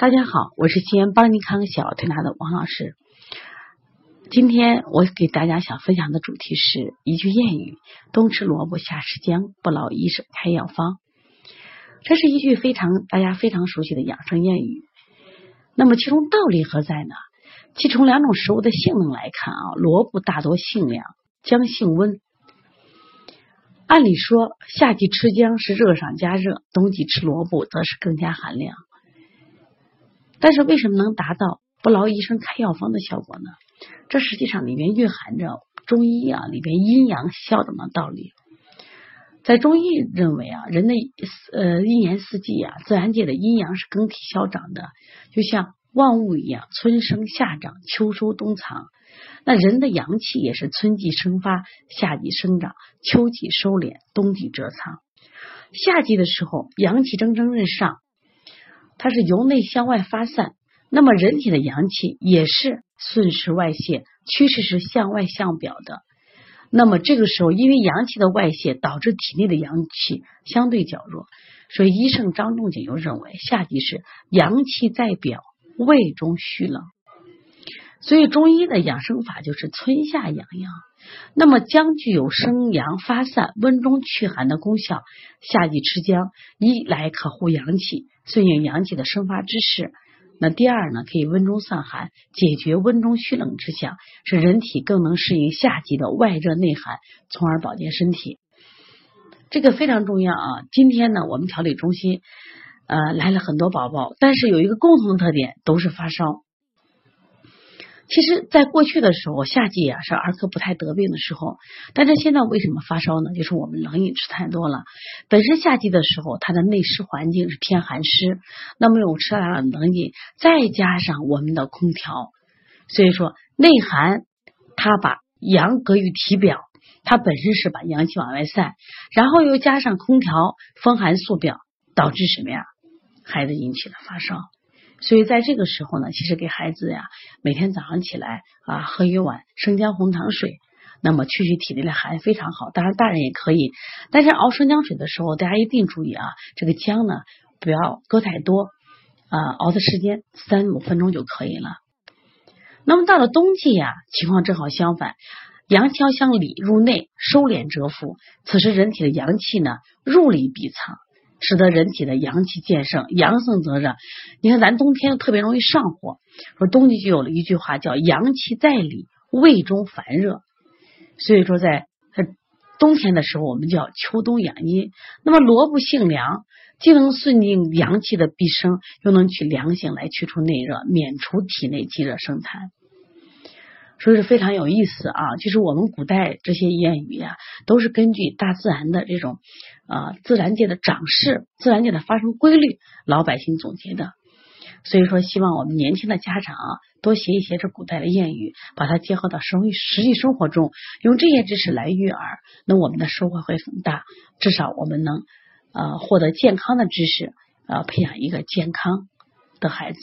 大家好，我是西安邦尼康小儿推拿的王老师。今天我给大家想分享的主题是一句谚语：“冬吃萝卜夏吃姜，不劳医生开药方。”这是一句非常大家非常熟悉的养生谚语。那么其中道理何在呢？其从两种食物的性能来看啊，萝卜大多性凉，姜性温。按理说，夏季吃姜是热上加热，冬季吃萝卜则是更加寒凉。但是为什么能达到不劳医生开药方的效果呢？这实际上里面蕴含着中医啊里边阴阳消长的道理。在中医认为啊，人的呃一年四季啊，自然界的阴阳是更替消长的，就像万物一样，春生夏长，秋收冬藏。那人的阳气也是春季生发，夏季生长，秋季收敛，冬季蛰藏。夏季的时候，阳气蒸蒸日上。它是由内向外发散，那么人体的阳气也是顺势外泄，趋势是向外向表的。那么这个时候，因为阳气的外泄，导致体内的阳气相对较弱，所以医圣张仲景又认为夏季是阳气在表，胃中虚冷。所以中医的养生法就是春夏养阳。那么姜具有生阳发散、温中祛寒的功效，夏季吃姜，一来可护阳气，顺应阳气的生发之势；那第二呢，可以温中散寒，解决温中虚冷之象，使人体更能适应夏季的外热内寒，从而保健身体。这个非常重要啊！今天呢，我们调理中心呃来了很多宝宝，但是有一个共同的特点，都是发烧。其实，在过去的时候，夏季啊是儿科不太得病的时候。但是现在为什么发烧呢？就是我们冷饮吃太多了。本身夏季的时候，它的内湿环境是偏寒湿，那么我吃了冷饮，再加上我们的空调，所以说内寒，它把阳隔于体表，它本身是把阳气往外散，然后又加上空调风寒宿表，导致什么呀？孩子引起了发烧。所以在这个时候呢，其实给孩子呀，每天早上起来啊，喝一碗生姜红糖水，那么去去体内的寒非常好。当然大人也可以，但是熬生姜水的时候，大家一定注意啊，这个姜呢不要搁太多啊，熬的时间三五分钟就可以了。那么到了冬季呀，情况正好相反，阳气要向里入内收敛蛰伏，此时人体的阳气呢入里闭藏。使得人体的阳气渐盛，阳盛则热。你看，咱冬天特别容易上火，说冬季就有了一句话叫“阳气在里，胃中烦热”。所以说，在冬天的时候，我们叫秋冬养阴。那么，萝卜性凉，既能顺应阳气的闭生，又能取凉性来去除内热，免除体内积热生痰。所以是非常有意思啊！就是我们古代这些谚语呀，都是根据大自然的这种啊自然界的长势、自然界的发生规律，老百姓总结的。所以说，希望我们年轻的家长啊，多学一些这古代的谚语，把它结合到生实际生活中，用这些知识来育儿，那我们的收获会很大。至少我们能呃获得健康的知识，呃培养一个健康的孩子。